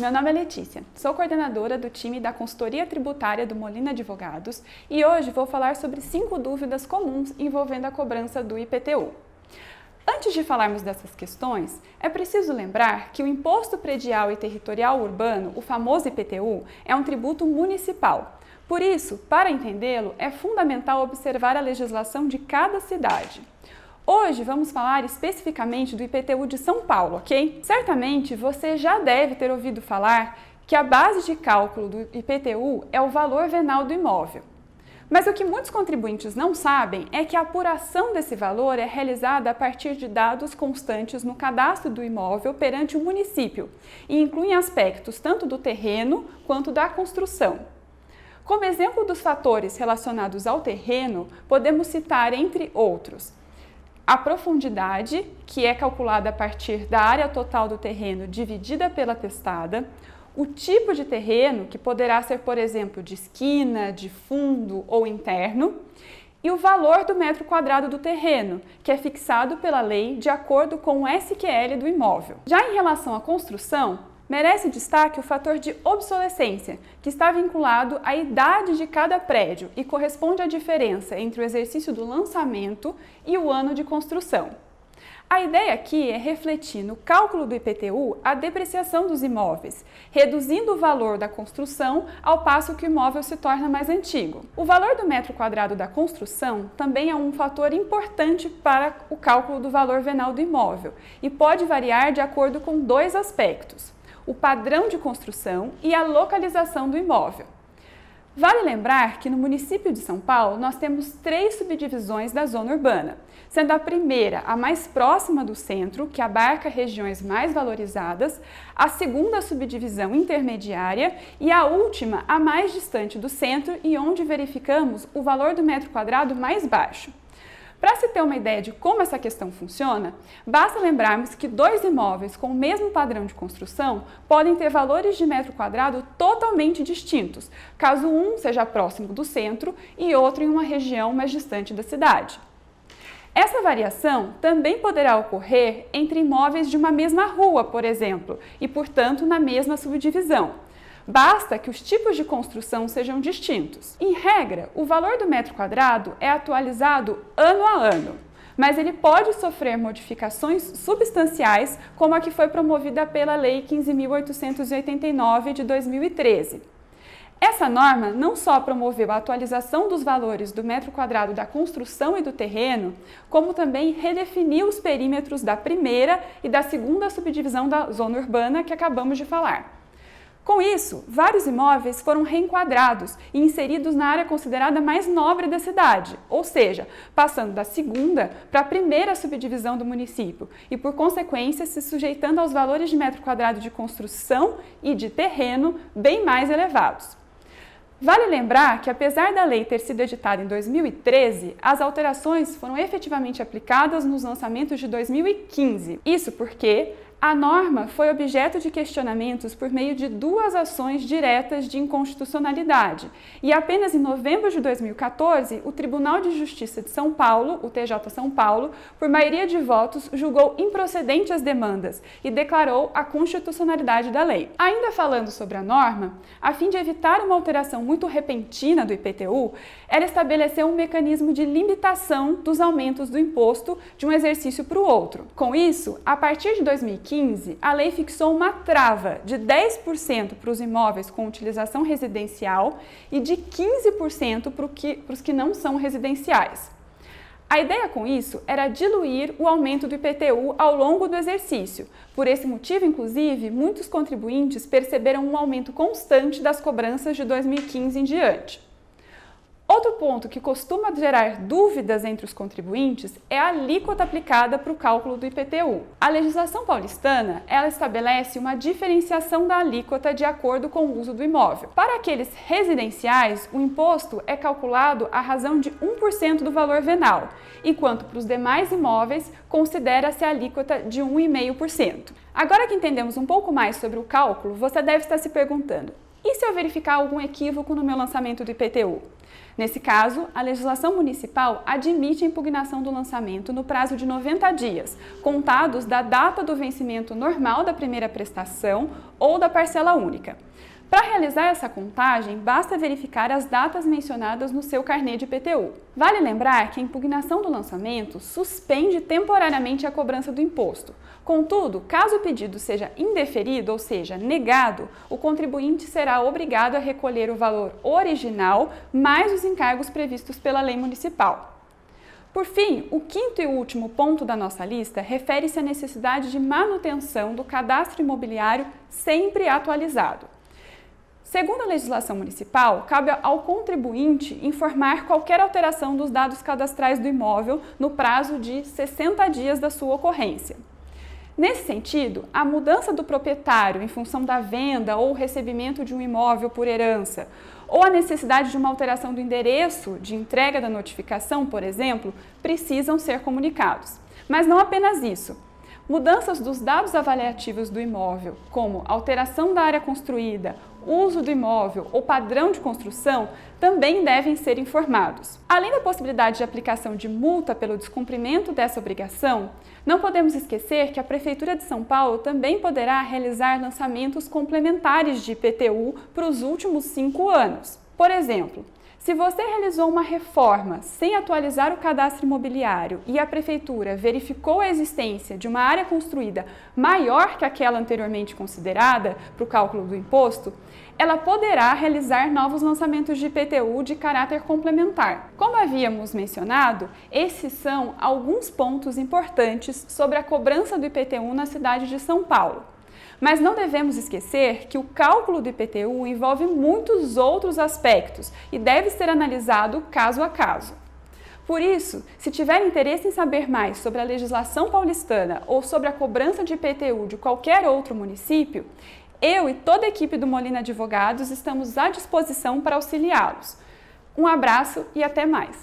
meu nome é Letícia, sou coordenadora do time da consultoria tributária do Molina Advogados e hoje vou falar sobre cinco dúvidas comuns envolvendo a cobrança do IPTU. Antes de falarmos dessas questões, é preciso lembrar que o Imposto Predial e Territorial Urbano, o famoso IPTU, é um tributo municipal. Por isso, para entendê-lo, é fundamental observar a legislação de cada cidade. Hoje vamos falar especificamente do IPTU de São Paulo, ok? Certamente você já deve ter ouvido falar que a base de cálculo do IPTU é o valor venal do imóvel. Mas o que muitos contribuintes não sabem é que a apuração desse valor é realizada a partir de dados constantes no cadastro do imóvel perante o município e incluem aspectos tanto do terreno quanto da construção. Como exemplo dos fatores relacionados ao terreno, podemos citar, entre outros, a profundidade, que é calculada a partir da área total do terreno dividida pela testada, o tipo de terreno, que poderá ser, por exemplo, de esquina, de fundo ou interno, e o valor do metro quadrado do terreno, que é fixado pela lei de acordo com o SQL do imóvel. Já em relação à construção, Merece destaque o fator de obsolescência, que está vinculado à idade de cada prédio e corresponde à diferença entre o exercício do lançamento e o ano de construção. A ideia aqui é refletir no cálculo do IPTU a depreciação dos imóveis, reduzindo o valor da construção ao passo que o imóvel se torna mais antigo. O valor do metro quadrado da construção também é um fator importante para o cálculo do valor venal do imóvel e pode variar de acordo com dois aspectos o padrão de construção e a localização do imóvel. Vale lembrar que no município de São Paulo nós temos três subdivisões da zona urbana, sendo a primeira a mais próxima do centro, que abarca regiões mais valorizadas, a segunda subdivisão intermediária e a última a mais distante do centro e onde verificamos o valor do metro quadrado mais baixo. Para se ter uma ideia de como essa questão funciona, basta lembrarmos que dois imóveis com o mesmo padrão de construção podem ter valores de metro quadrado totalmente distintos, caso um seja próximo do centro e outro em uma região mais distante da cidade. Essa variação também poderá ocorrer entre imóveis de uma mesma rua, por exemplo, e, portanto, na mesma subdivisão. Basta que os tipos de construção sejam distintos. Em regra, o valor do metro quadrado é atualizado ano a ano, mas ele pode sofrer modificações substanciais, como a que foi promovida pela Lei 15.889 de 2013. Essa norma não só promoveu a atualização dos valores do metro quadrado da construção e do terreno, como também redefiniu os perímetros da primeira e da segunda subdivisão da zona urbana que acabamos de falar. Com isso, vários imóveis foram reenquadrados e inseridos na área considerada mais nobre da cidade, ou seja, passando da segunda para a primeira subdivisão do município e, por consequência, se sujeitando aos valores de metro quadrado de construção e de terreno bem mais elevados. Vale lembrar que, apesar da lei ter sido editada em 2013, as alterações foram efetivamente aplicadas nos lançamentos de 2015. Isso porque a norma foi objeto de questionamentos por meio de duas ações diretas de inconstitucionalidade. E apenas em novembro de 2014, o Tribunal de Justiça de São Paulo, o TJ São Paulo, por maioria de votos, julgou improcedente as demandas e declarou a constitucionalidade da lei. Ainda falando sobre a norma, a fim de evitar uma alteração muito repentina do IPTU, ela estabeleceu um mecanismo de limitação dos aumentos do imposto de um exercício para o outro. Com isso, a partir de 2015, 2015, a lei fixou uma trava de 10% para os imóveis com utilização residencial e de 15% para, que, para os que não são residenciais. A ideia com isso era diluir o aumento do IPTU ao longo do exercício. Por esse motivo, inclusive, muitos contribuintes perceberam um aumento constante das cobranças de 2015 em diante. Outro ponto que costuma gerar dúvidas entre os contribuintes é a alíquota aplicada para o cálculo do IPTU. A legislação paulistana, ela estabelece uma diferenciação da alíquota de acordo com o uso do imóvel. Para aqueles residenciais, o imposto é calculado à razão de 1% do valor venal, enquanto para os demais imóveis considera-se a alíquota de 1,5%. Agora que entendemos um pouco mais sobre o cálculo, você deve estar se perguntando: e se eu verificar algum equívoco no meu lançamento do IPTU? Nesse caso, a legislação municipal admite a impugnação do lançamento no prazo de 90 dias, contados da data do vencimento normal da primeira prestação ou da parcela única. Para realizar essa contagem, basta verificar as datas mencionadas no seu carnê de IPTU. Vale lembrar que a impugnação do lançamento suspende temporariamente a cobrança do imposto. Contudo, caso o pedido seja indeferido, ou seja, negado, o contribuinte será obrigado a recolher o valor original mais os encargos previstos pela lei municipal. Por fim, o quinto e último ponto da nossa lista refere-se à necessidade de manutenção do cadastro imobiliário sempre atualizado. Segundo a legislação municipal, cabe ao contribuinte informar qualquer alteração dos dados cadastrais do imóvel no prazo de 60 dias da sua ocorrência. Nesse sentido, a mudança do proprietário em função da venda ou recebimento de um imóvel por herança, ou a necessidade de uma alteração do endereço de entrega da notificação, por exemplo, precisam ser comunicados. Mas não apenas isso. Mudanças dos dados avaliativos do imóvel, como alteração da área construída, uso do imóvel ou padrão de construção, também devem ser informados. Além da possibilidade de aplicação de multa pelo descumprimento dessa obrigação, não podemos esquecer que a Prefeitura de São Paulo também poderá realizar lançamentos complementares de IPTU para os últimos cinco anos. Por exemplo, se você realizou uma reforma sem atualizar o cadastro imobiliário e a prefeitura verificou a existência de uma área construída maior que aquela anteriormente considerada para o cálculo do imposto, ela poderá realizar novos lançamentos de IPTU de caráter complementar. Como havíamos mencionado, esses são alguns pontos importantes sobre a cobrança do IPTU na cidade de São Paulo. Mas não devemos esquecer que o cálculo do IPTU envolve muitos outros aspectos e deve ser analisado caso a caso. Por isso, se tiver interesse em saber mais sobre a legislação paulistana ou sobre a cobrança de IPTU de qualquer outro município, eu e toda a equipe do Molina Advogados estamos à disposição para auxiliá-los. Um abraço e até mais!